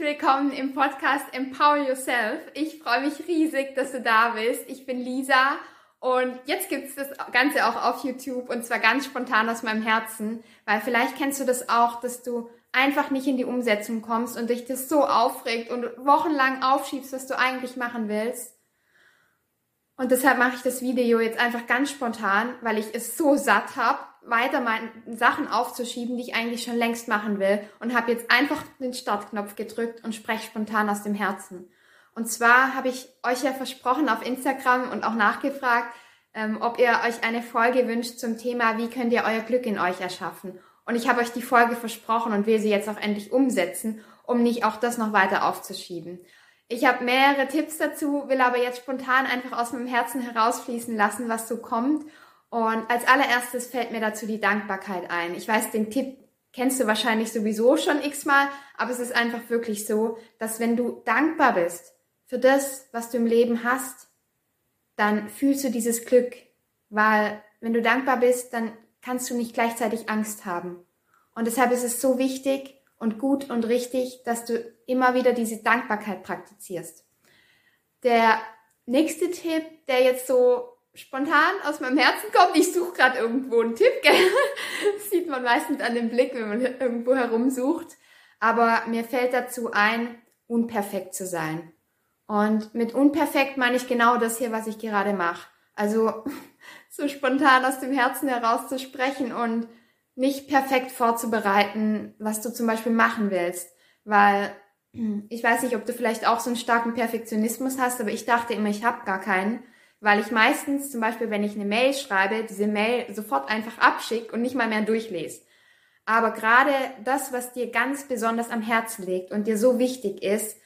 willkommen im Podcast Empower Yourself. Ich freue mich riesig, dass du da bist. Ich bin Lisa und jetzt gibt es das Ganze auch auf YouTube und zwar ganz spontan aus meinem Herzen, weil vielleicht kennst du das auch, dass du einfach nicht in die Umsetzung kommst und dich das so aufregt und wochenlang aufschiebst, was du eigentlich machen willst. Und deshalb mache ich das Video jetzt einfach ganz spontan, weil ich es so satt habe, weiter meine Sachen aufzuschieben, die ich eigentlich schon längst machen will und habe jetzt einfach den Startknopf gedrückt und spreche spontan aus dem Herzen. Und zwar habe ich euch ja versprochen auf Instagram und auch nachgefragt, ähm, ob ihr euch eine Folge wünscht zum Thema, wie könnt ihr euer Glück in euch erschaffen. Und ich habe euch die Folge versprochen und will sie jetzt auch endlich umsetzen, um nicht auch das noch weiter aufzuschieben. Ich habe mehrere Tipps dazu, will aber jetzt spontan einfach aus meinem Herzen herausfließen lassen, was so kommt. Und als allererstes fällt mir dazu die Dankbarkeit ein. Ich weiß, den Tipp kennst du wahrscheinlich sowieso schon x-mal, aber es ist einfach wirklich so, dass wenn du dankbar bist für das, was du im Leben hast, dann fühlst du dieses Glück, weil wenn du dankbar bist, dann kannst du nicht gleichzeitig Angst haben. Und deshalb ist es so wichtig, und gut und richtig, dass du immer wieder diese Dankbarkeit praktizierst. Der nächste Tipp, der jetzt so spontan aus meinem Herzen kommt, ich suche gerade irgendwo einen Tipp, gell? Das sieht man meistens an dem Blick, wenn man irgendwo herumsucht. Aber mir fällt dazu ein, unperfekt zu sein. Und mit unperfekt meine ich genau das hier, was ich gerade mache. Also so spontan aus dem Herzen heraus zu sprechen und nicht perfekt vorzubereiten, was du zum Beispiel machen willst. Weil ich weiß nicht, ob du vielleicht auch so einen starken Perfektionismus hast, aber ich dachte immer, ich habe gar keinen, weil ich meistens zum Beispiel, wenn ich eine Mail schreibe, diese Mail sofort einfach abschicke und nicht mal mehr durchlese. Aber gerade das, was dir ganz besonders am Herzen liegt und dir so wichtig ist,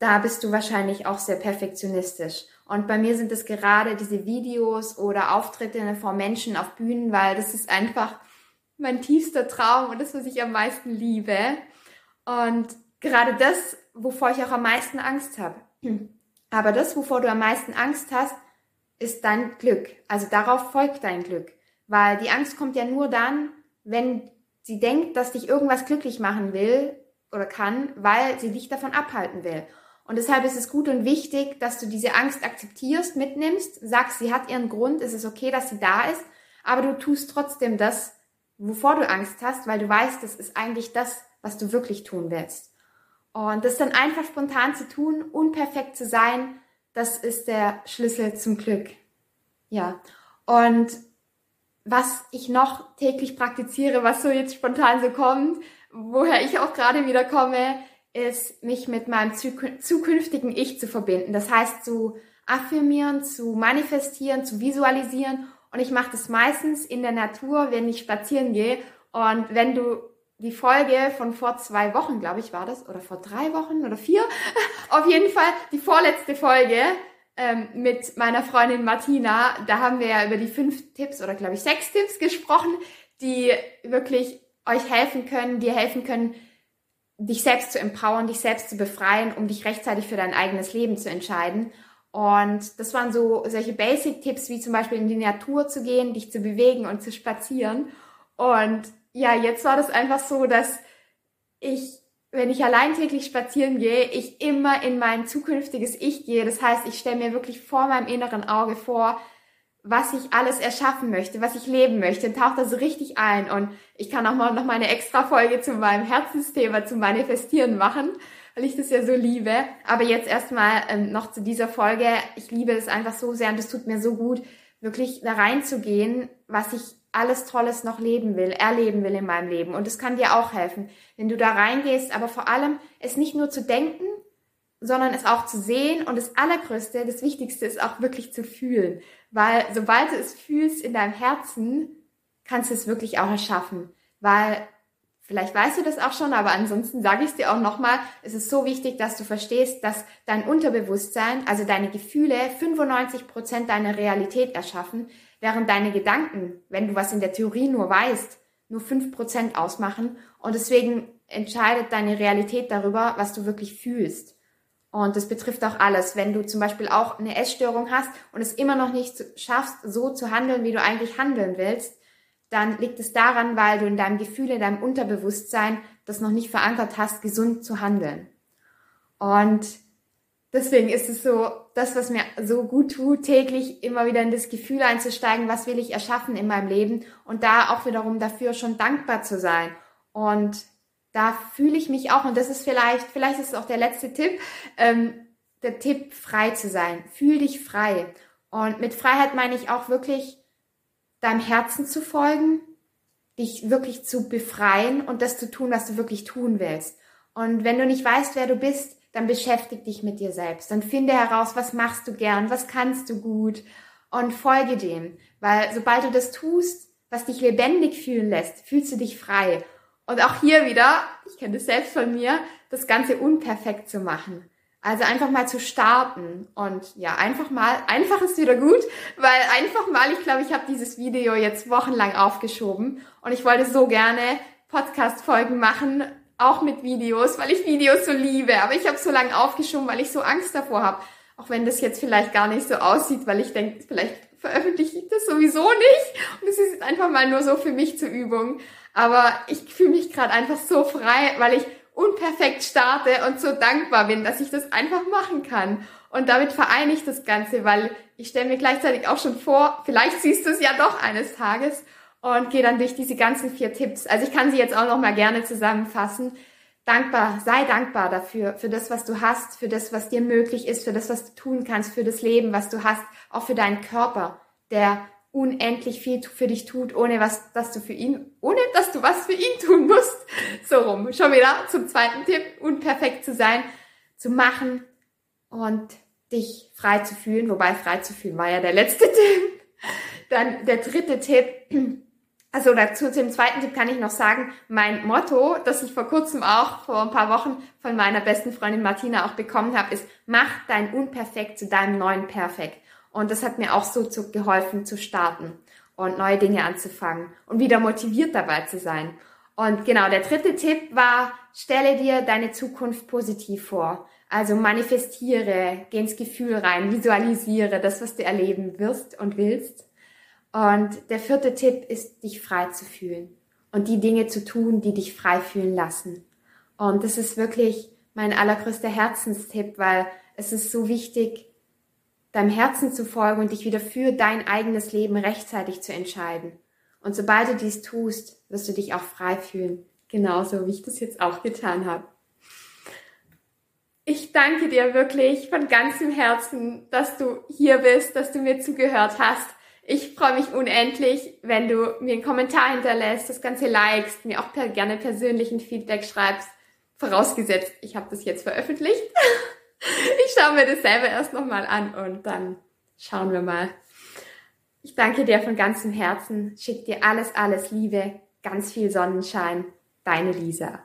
da bist du wahrscheinlich auch sehr perfektionistisch. Und bei mir sind es gerade diese Videos oder Auftritte vor Menschen auf Bühnen, weil das ist einfach mein tiefster Traum und das, was ich am meisten liebe. Und gerade das, wovor ich auch am meisten Angst habe. Aber das, wovor du am meisten Angst hast, ist dein Glück. Also darauf folgt dein Glück. Weil die Angst kommt ja nur dann, wenn sie denkt, dass dich irgendwas glücklich machen will oder kann, weil sie dich davon abhalten will. Und deshalb ist es gut und wichtig, dass du diese Angst akzeptierst, mitnimmst, sagst, sie hat ihren Grund, es ist okay, dass sie da ist, aber du tust trotzdem das, wovor du Angst hast, weil du weißt, das ist eigentlich das, was du wirklich tun willst. Und das dann einfach spontan zu tun, unperfekt zu sein, das ist der Schlüssel zum Glück. Ja. Und was ich noch täglich praktiziere, was so jetzt spontan so kommt, woher ich auch gerade wieder komme, ist, mich mit meinem zukünftigen Ich zu verbinden. Das heißt, zu affirmieren, zu manifestieren, zu visualisieren und ich mache das meistens in der Natur, wenn ich spazieren gehe. Und wenn du die Folge von vor zwei Wochen, glaube ich, war das, oder vor drei Wochen oder vier, auf jeden Fall die vorletzte Folge ähm, mit meiner Freundin Martina, da haben wir ja über die fünf Tipps oder glaube ich sechs Tipps gesprochen, die wirklich euch helfen können, dir helfen können, dich selbst zu empowern, dich selbst zu befreien, um dich rechtzeitig für dein eigenes Leben zu entscheiden. Und das waren so solche Basic-Tipps, wie zum Beispiel in die Natur zu gehen, dich zu bewegen und zu spazieren. Und ja, jetzt war das einfach so, dass ich, wenn ich allein täglich spazieren gehe, ich immer in mein zukünftiges Ich gehe. Das heißt, ich stelle mir wirklich vor meinem inneren Auge vor, was ich alles erschaffen möchte, was ich leben möchte, tauche da so richtig ein. Und ich kann auch mal noch meine extra Folge zu meinem Herzensthema, zum Manifestieren machen weil ich das ja so liebe. Aber jetzt erstmal ähm, noch zu dieser Folge. Ich liebe es einfach so sehr und es tut mir so gut, wirklich da reinzugehen, was ich alles Tolles noch leben will, erleben will in meinem Leben. Und es kann dir auch helfen, wenn du da reingehst, aber vor allem es nicht nur zu denken, sondern es auch zu sehen. Und das Allergrößte, das Wichtigste ist auch wirklich zu fühlen. Weil sobald du es fühlst in deinem Herzen, kannst du es wirklich auch erschaffen. Weil Vielleicht weißt du das auch schon, aber ansonsten sage ich es dir auch nochmal. Es ist so wichtig, dass du verstehst, dass dein Unterbewusstsein, also deine Gefühle, 95 Prozent deiner Realität erschaffen, während deine Gedanken, wenn du was in der Theorie nur weißt, nur 5% ausmachen. Und deswegen entscheidet deine Realität darüber, was du wirklich fühlst. Und das betrifft auch alles. Wenn du zum Beispiel auch eine Essstörung hast und es immer noch nicht schaffst, so zu handeln, wie du eigentlich handeln willst, dann liegt es daran, weil du in deinem Gefühl, in deinem Unterbewusstsein das noch nicht verankert hast, gesund zu handeln. Und deswegen ist es so, das, was mir so gut tut, täglich immer wieder in das Gefühl einzusteigen, was will ich erschaffen in meinem Leben und da auch wiederum dafür schon dankbar zu sein. Und da fühle ich mich auch, und das ist vielleicht, vielleicht ist es auch der letzte Tipp, ähm, der Tipp, frei zu sein. Fühl dich frei. Und mit Freiheit meine ich auch wirklich, deinem Herzen zu folgen, dich wirklich zu befreien und das zu tun, was du wirklich tun willst. Und wenn du nicht weißt, wer du bist, dann beschäftig dich mit dir selbst. Dann finde heraus, was machst du gern, was kannst du gut und folge dem. Weil sobald du das tust, was dich lebendig fühlen lässt, fühlst du dich frei. Und auch hier wieder, ich kenne das selbst von mir, das Ganze unperfekt zu machen. Also einfach mal zu starten und ja, einfach mal, einfach ist wieder gut, weil einfach mal, ich glaube, ich habe dieses Video jetzt wochenlang aufgeschoben und ich wollte so gerne Podcast-Folgen machen, auch mit Videos, weil ich Videos so liebe, aber ich habe so lange aufgeschoben, weil ich so Angst davor habe. Auch wenn das jetzt vielleicht gar nicht so aussieht, weil ich denke, vielleicht veröffentliche ich das sowieso nicht und es ist einfach mal nur so für mich zur Übung. Aber ich fühle mich gerade einfach so frei, weil ich unperfekt starte und so dankbar bin, dass ich das einfach machen kann. Und damit vereine ich das Ganze, weil ich stelle mir gleichzeitig auch schon vor, vielleicht siehst du es ja doch eines Tages und gehe dann durch diese ganzen vier Tipps. Also ich kann sie jetzt auch noch mal gerne zusammenfassen. Dankbar, sei dankbar dafür, für das, was du hast, für das, was dir möglich ist, für das, was du tun kannst, für das Leben, was du hast, auch für deinen Körper, der unendlich viel für dich tut, ohne was, dass du für ihn, ohne dass du was für ihn tun musst. So rum. Schon wieder zum zweiten Tipp, unperfekt zu sein, zu machen und dich frei zu fühlen, wobei frei zu fühlen war ja der letzte Tipp. Dann der dritte Tipp, also dazu zum zweiten Tipp kann ich noch sagen, mein Motto, das ich vor kurzem auch vor ein paar Wochen von meiner besten Freundin Martina auch bekommen habe, ist, mach dein Unperfekt zu deinem neuen Perfekt. Und das hat mir auch so zu, geholfen zu starten und neue Dinge anzufangen und wieder motiviert dabei zu sein. Und genau, der dritte Tipp war, stelle dir deine Zukunft positiv vor. Also manifestiere, geh ins Gefühl rein, visualisiere das, was du erleben wirst und willst. Und der vierte Tipp ist, dich frei zu fühlen und die Dinge zu tun, die dich frei fühlen lassen. Und das ist wirklich mein allergrößter Herzenstipp, weil es ist so wichtig, deinem Herzen zu folgen und dich wieder für dein eigenes Leben rechtzeitig zu entscheiden. Und sobald du dies tust, wirst du dich auch frei fühlen. Genauso wie ich das jetzt auch getan habe. Ich danke dir wirklich von ganzem Herzen, dass du hier bist, dass du mir zugehört hast. Ich freue mich unendlich, wenn du mir einen Kommentar hinterlässt, das Ganze likest, mir auch per, gerne persönlichen Feedback schreibst. Vorausgesetzt, ich habe das jetzt veröffentlicht. ich schaue mir das selber erst nochmal an und dann schauen wir mal. Ich danke dir von ganzem Herzen, schick dir alles, alles Liebe, ganz viel Sonnenschein. Deine Lisa.